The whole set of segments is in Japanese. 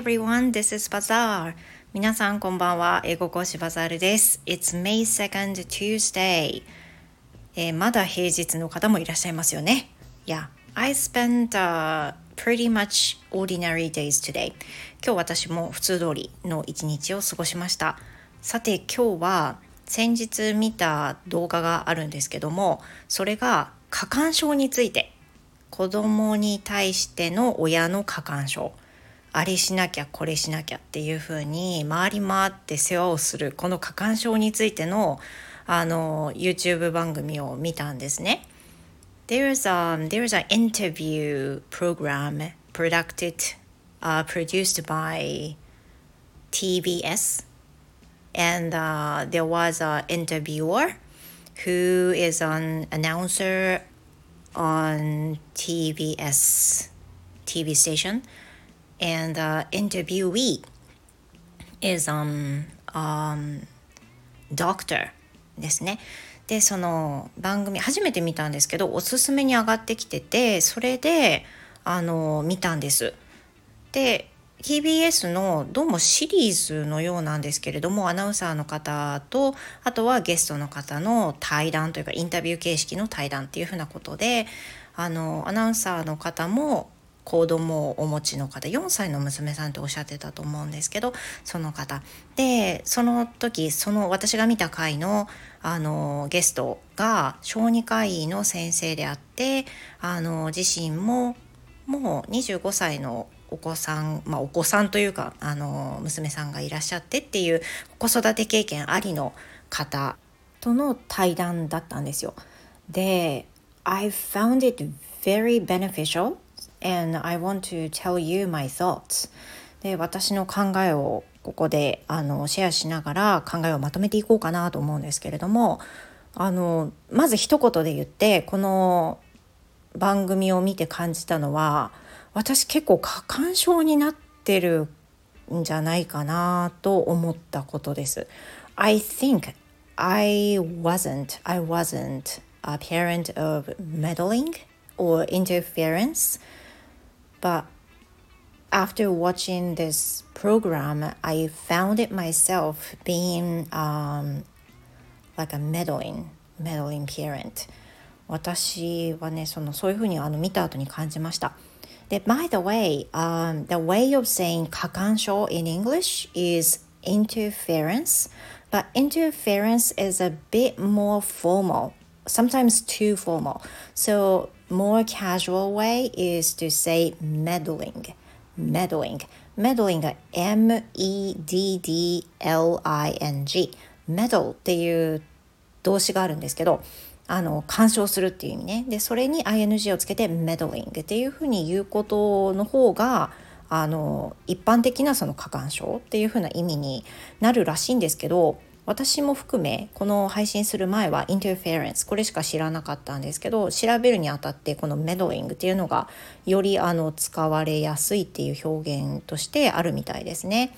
everyone, this is Bazaar. 皆さんこんばんは。英語講師バザールです。It's May 2nd Tuesday. えー、まだ平日の方もいらっしゃいますよね。Yeah, I spent、uh, pretty much ordinary days today. 今日私も普通通りの一日を過ごしました。さて今日は先日見た動画があるんですけども、それが過干渉について子供に対しての親の過干渉あれしなきゃこれしなきゃっていうふうに回り回って世話をするこの過干渉についてのあの YouTube 番組を見たんですね。There's, um, there's an interview program produced, uh, produced by TBS and uh, there was an interviewer who is an announcer on TBS TV station and the interviewee is um, um, doctor ですね。でその番組初めて見たんですけどおすすめに上がってきててそれであの見たんです。で TBS のどうもシリーズのようなんですけれどもアナウンサーの方とあとはゲストの方の対談というかインタビュー形式の対談っていうふうなことであのアナウンサーの方も子供をお持ちの方4歳の娘さんっておっしゃってたと思うんですけどその方でその時その私が見た回のあのゲストが小児科医の先生であってあの自身ももう25歳のお子さん、まあ、お子さんというかあの娘さんがいらっしゃってっていう子育て経験ありの方との対談だったんですよ。で I found it very beneficial and I want to tell you my thoughts で私の考えをここであのシェアしながら考えをまとめていこうかなと思うんですけれどもあのまず一言で言ってこの番組を見て感じたのは私結構過干渉になってるんじゃないかなと思ったことです。I think I wasn't I wasn't a parent of meddling or interference But after watching this program, I found it myself being um, like a meddling, meddling parent. 私はね、そのそういうふうにあの見た後に感じました。で、by the way, um, the way of saying 過干渉 in English is interference, but interference is a bit more formal, Sometimes too formal. So more casual way is to say meddling meddling meddling が M-E-D-D-L-I-N-G meddle っていう動詞があるんですけどあの干渉するっていう意味ねでそれに ing をつけて meddling っていうふうに言うことの方があの一般的なその過干渉っていうふうな意味になるらしいんですけど私も含めこの配信する前は interference これしか知らなかったんですけど調べるにあたってこの meddling っていうのがよりあの使われやすいっていう表現としてあるみたいですね。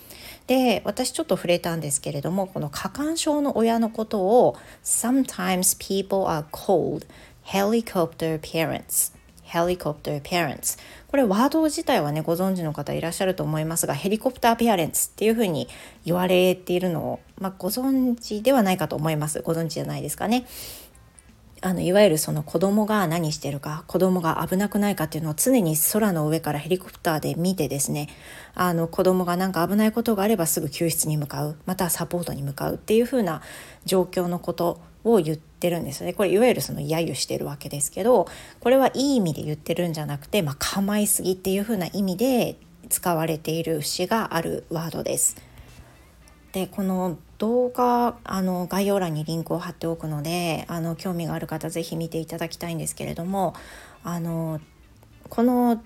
で私ちょっと触れたんですけれどもこの過干渉の親のことを Sometimes people are called helicopter parents helicopter parents これワード自体はねご存知の方いらっしゃると思いますがヘリコプターペアレンツっていうふうに言われているのを、まあ、ご存知ではないかと思いますご存知じゃないですかね。あのいわゆるその子供が何してるか子供が危なくないかっていうのを常に空の上からヘリコプターで見てですねあの子供が何か危ないことがあればすぐ救出に向かうまたはサポートに向かうっていう風な状況のことを言ってるんですねこれいわゆるその揶揄してるわけですけどこれはいい意味で言ってるんじゃなくて、まあ、構いすぎっていう風な意味で使われている節があるワードです。でこの動画あの概要欄にリンクを貼っておくのであの興味がある方是非見ていただきたいんですけれどもあのこの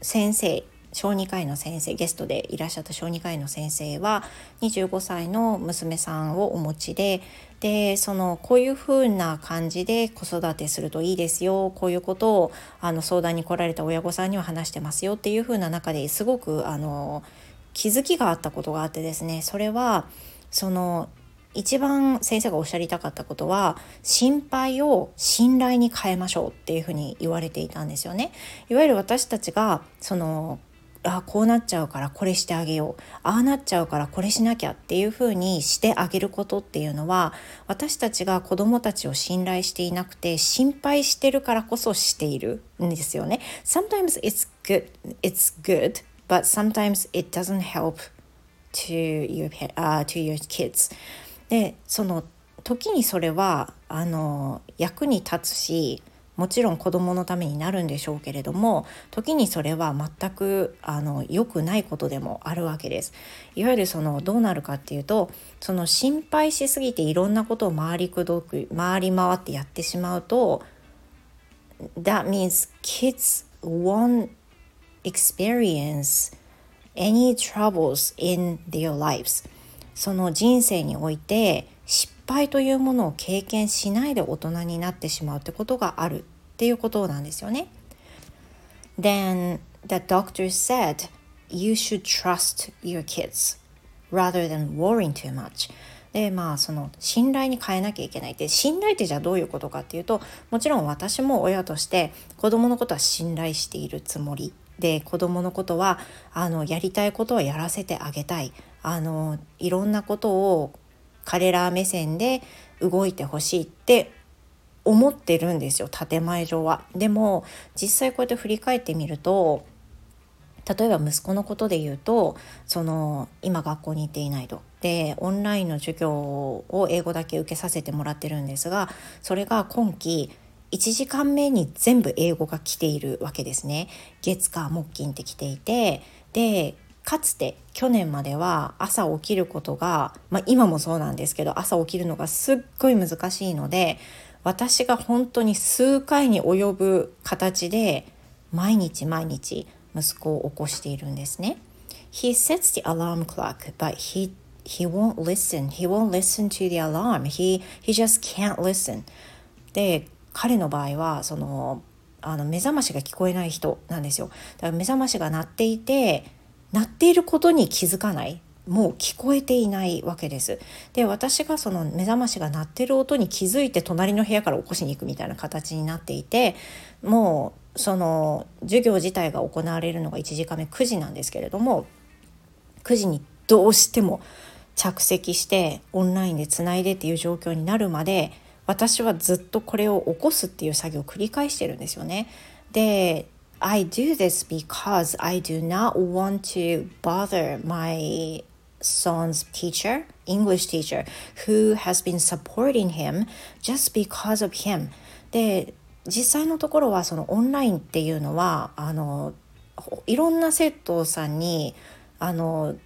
先生小児科医の先生ゲストでいらっしゃった小児科医の先生は25歳の娘さんをお持ちででそのこういうふうな感じで子育てするといいですよこういうことをあの相談に来られた親御さんには話してますよっていうふうな中ですごくあの気づきがあったことがあってですねそれはその一番先生がおっしゃりたかったことは心配を信頼に変えましょうっていうふうに言われていたんですよね。いわゆる私たちがそのあこうなっちゃうからこれしてあげようああなっちゃうからこれしなきゃっていうふうにしてあげることっていうのは私たちが子どもたちを信頼していなくて心配してるからこそしているんですよね。Sometimes it's good, it's good, but sometimes it doesn't help to your, uh, to your kids. でその時にそれはあの役に立つしもちろん子どものためになるんでしょうけれども時にそれは全くあの良くないことでもあるわけです。いわゆるそのどうなるかっていうとその心配しすぎていろんなことを回りくどく回り回ってやってしまうと That means kids won't experience any troubles in their lives その人生において失敗というものを経験しないで大人になってしまうってことがあるっていうことなんですよね。Then the doctor said you should trust your kids rather than worrying too much. でまあその信頼に変えなきゃいけないで信頼ってじゃあどういうことかっていうともちろん私も親として子供のことは信頼しているつもりで子供のことはあのやりたいことはやらせてあげたいあのいろんなことを彼ら目線で動いてほしいって思ってるんですよ建前上は。でも実際こうやって振り返ってみると例えば息子のことで言うとその今学校に行っていないと。でオンラインの授業を英語だけ受けさせてもらってるんですがそれが今期1時間目に全部英語が来ているわけですね。月火木金って来ていてでかつて去年までは朝起きることが、まあ、今もそうなんですけど朝起きるのがすっごい難しいので私が本当に数回に及ぶ形で毎日毎日息子を起こしているんですね。He sets the alarm clock, but he he won't listen. He won't listen to the alarm. He he just can't listen. で彼の場合はそのあの目覚ましが聞こえない人なんですよ。だから目覚ましが鳴っていて鳴っていることに気づかないもう聞こえていないわけです。で私がその目覚ましが鳴ってる音に気づいて隣の部屋から起こしに行くみたいな形になっていてもうその授業自体が行われるのが1時間目9時なんですけれども9時にどうしても着席してオンラインでつないでっていう状況になるまで私はずっとこれを起こすっていう作業を繰り返してるんですよね。で I do this because I do not want to bother my son's teacher, English teacher, who has been supporting him just because of him. で、実際のところはそのオンラインっていうのはあのいろんな生徒さんにあの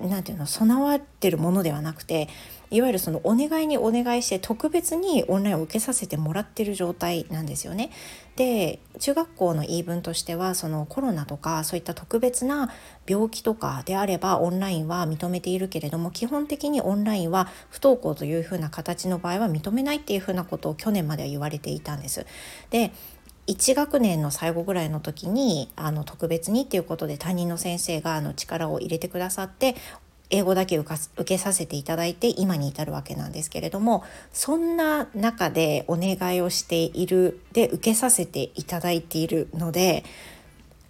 なんていうの備わってるものではなくていわゆるそのお願いにお願いして特別にオンラインを受けさせてもらってる状態なんですよね。で中学校の言い分としてはそのコロナとかそういった特別な病気とかであればオンラインは認めているけれども基本的にオンラインは不登校というふうな形の場合は認めないっていうふうなことを去年までは言われていたんです。で1学年の最後ぐらいの時にあの特別にっていうことで担任の先生があの力を入れてくださって英語だけ受けさせていただいて今に至るわけなんですけれどもそんな中でお願いをしているで受けさせていただいているので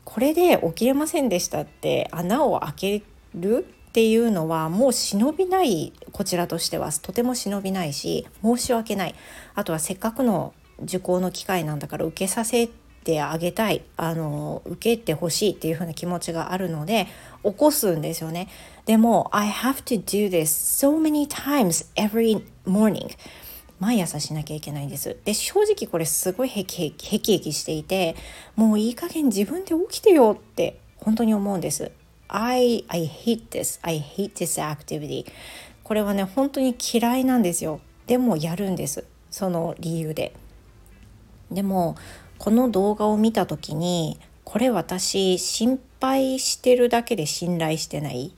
これで起きれませんでしたって穴を開けるっていうのはもう忍びないこちらとしてはとても忍びないし申し訳ない。あとはせっかくの受講の機会なんだから受けさせてあげたい。あの受けてほしいっていう風な気持ちがあるので起こすんですよね。でも I have to do this so many times every morning. 毎朝しなきゃいけないんです。で正直これすごいへきへきへきへきしていてもういい加減自分で起きてよって本当に思うんです。I, I hate this. I hate this activity. これはね本当に嫌いなんですよ。でもやるんです。その理由で。でもこの動画を見た時にこれ私心配してるだけで信頼してない。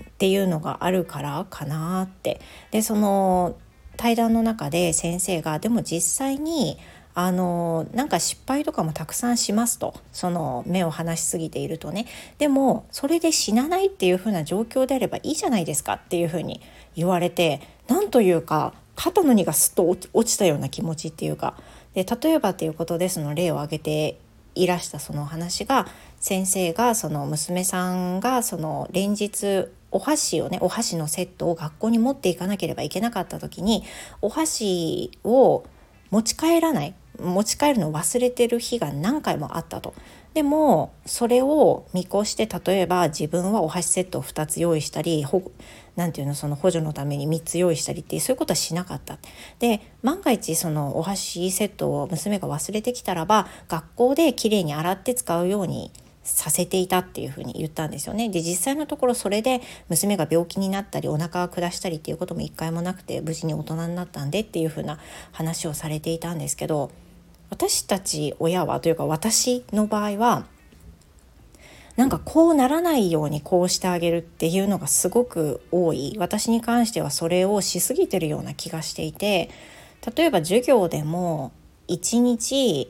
っていうのがあるからかなって。でその対談の中で先生がでも実際にあのなんか失敗とかもたくさんしますと。その目を離しすぎているとね。でもそれで死なないっていう風な状況であればいいじゃないですかっていう風に言われてなんというか肩の荷がすっと落ちたような気持ちっていうか。で例えばっていうことでその例を挙げていらしたその話が先生がその娘さんがその連日お箸をねお箸のセットを学校に持っていかなければいけなかった時にお箸を持ち帰らない持ち帰るのを忘れてる日が何回もあったと。でもそれを見越して例えば自分はお箸セットを2つ用意したり何て言うのその補助のために3つ用意したりっていうそういうことはしなかった。で万が一そのお箸セットを娘が忘れてきたらば学校できれいに洗って使うようにさせていたっていうふうに言ったんですよね。で実際のところそれで娘が病気になったりお腹が下したりっていうことも一回もなくて無事に大人になったんでっていうふうな話をされていたんですけど私たち親はというか私の場合はなんかこうならないようにこうしてあげるっていうのがすごく多い私に関してはそれをしすぎてるような気がしていて例えば授業でも1日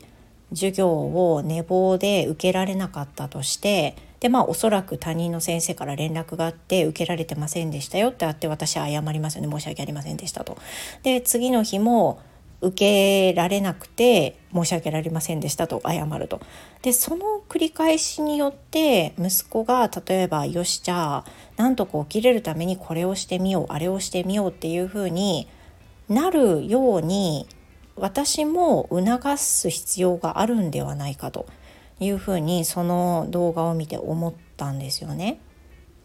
授業を寝坊で受けられなかったとしてでまあおそらく他人の先生から連絡があって受けられてませんでしたよってあって私は謝りますよね申し訳ありませんでしたと。で次の日も受けられなくて申し訳ありませんでしたと謝ると。でその繰り返しによって息子が例えばよしじゃあなんとか起きれるためにこれをしてみようあれをしてみようっていうふうになるように私も促す必要があるんではないかというふうにその動画を見て思ったんですよね。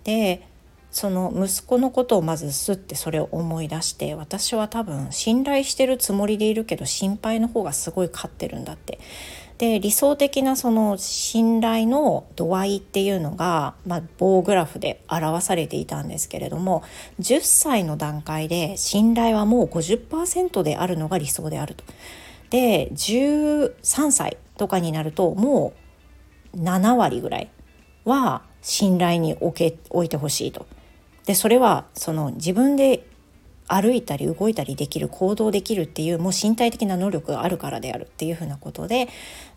でその息子のことをまずすってそれを思い出して私は多分信頼してるつもりでいるけど心配の方がすごい勝ってるんだってで理想的なその信頼の度合いっていうのが、まあ、棒グラフで表されていたんですけれども10歳の段階で信頼はもう50%であるのが理想であると。で13歳とかになるともう7割ぐらいは信頼に置け置いてほしいと。でそれはその自分で歩いたり動いたりできる行動できるっていうもう身体的な能力があるからであるっていうふうなことで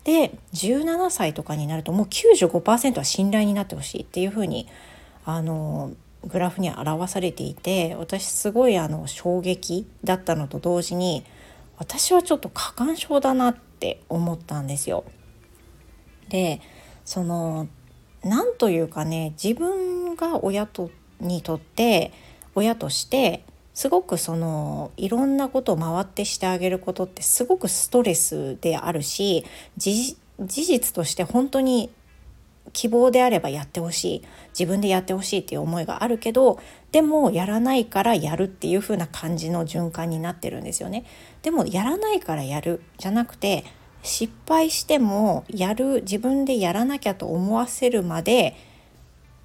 で17歳とかになるともう95%は信頼になってほしいっていうふうにあのグラフに表されていて私すごいあの衝撃だったのと同時に私はちょっと過干渉だなって思ったんですよ。でその何というかね自分が親とにとって親としてすごくそのいろんなことを回ってしてあげることってすごくストレスであるし事実として本当に希望であればやってほしい自分でやってほしいっていう思いがあるけどでもやらないからやるっていう風な感じの循環になってるんですよね。でもやらないからやるじゃなくて失敗してもやる自分でやらなきゃと思わせるまで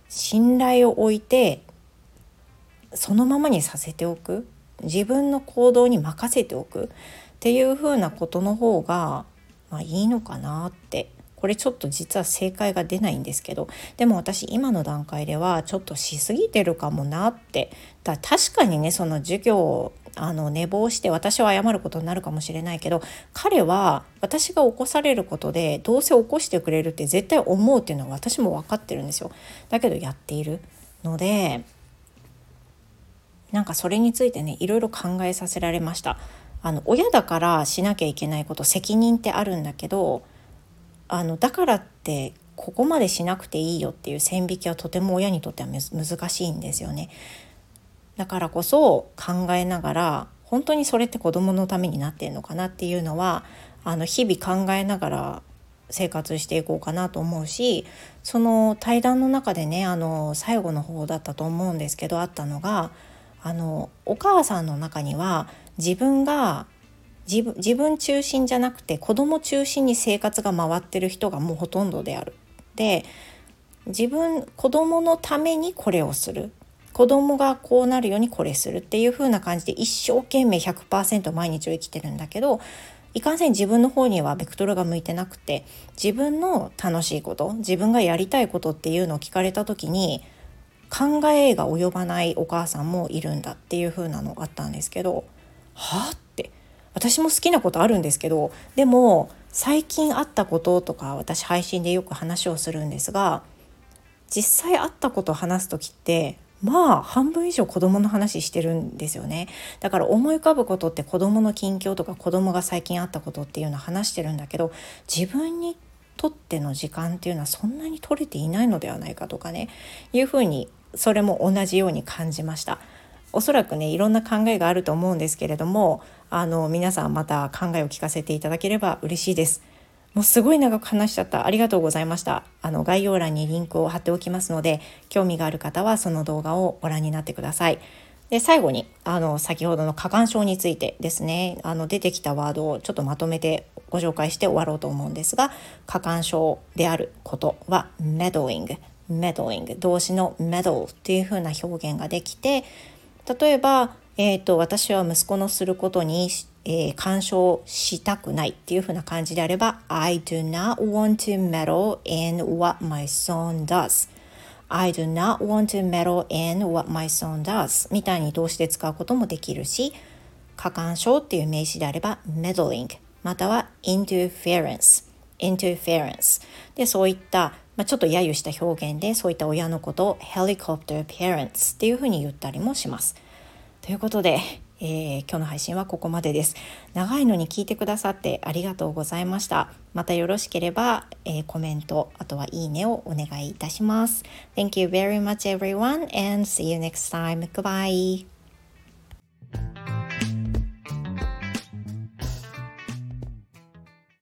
信頼を置いてそのままにさせておく。自分の行動に任せておく。っていうふうなことの方が、まあ、いいのかなって。これちょっと実は正解が出ないんですけど。でも私今の段階ではちょっとしすぎてるかもなって。だ確かにねその授業あの寝坊して私は謝ることになるかもしれないけど彼は私が起こされることでどうせ起こしてくれるって絶対思うっていうのは私も分かってるんですよ。だけどやっているのでなんかそれについてねいろいろ考えさせられましたあの親だからしなきゃいけないこと責任ってあるんだけどあのだからってここまでしなくていいよっていう線引きはとても親にとっては難しいんですよね。だからこそ考えながら本当にそれって子どものためになってんのかなっていうのはあの日々考えながら生活していこうかなと思うしその対談の中でねあの最後の方だったと思うんですけどあったのがあのお母さんの中には自分が自分自分中心じゃなくて子供中心に生活が回ってる人がもうほとんどである。で自分子供のためにこれをする子供がこうなるようにこれするっていう風な感じで一生懸命100%毎日を生きてるんだけどいかんせん自分の方にはベクトルが向いてなくて自分の楽しいこと自分がやりたいことっていうのを聞かれた時に考えが及ばないお母さんもいるんだっていう風なのがあったんですけどはあって。私も好きなことあるんですけどでも最近あったこととか私配信でよく話をするんですが実際あったことを話す時ってまあ半分以上子供の話してるんですよね。だから思い浮かぶことって子供の近況とか子供が最近あったことっていうのを話してるんだけど自分にとっての時間っていうのはそんなに取れていないのではないかとかねいうふうにそれも同じように感じました。おそらくねいろんな考えがあると思うんですけれどもあの皆さんまた考えを聞かせていただければ嬉しいです。もうすごい長く話しちゃった。ありがとうございました。あの概要欄にリンクを貼っておきますので、興味がある方はその動画をご覧になってください。で最後にあの先ほどの過干渉についてですねあの出てきたワードをちょっとまとめてご紹介して終わろうと思うんですが過干渉であることは meddling meddling 動詞の meddle っていう風な表現ができて例えば、えーと、私は息子のすることに、えー、干渉したくないっていう風な感じであれば I do not want to meddle in what my son does I do not want to meddle in what my son does みたいに動詞で使うこともできるし過干渉っていう名詞であれば meddling または interference interference でそういった、まあ、ちょっと揶揄した表現でそういった親のことを helicopter parents っていうふうに言ったりもしますということでえー、今日の配信はここまでです。長いのに聞いてくださってありがとうございました。またよろしければ、えー、コメント、あとはいいねをお願いいたします。Thank you very much everyone and see you next time. Goodbye.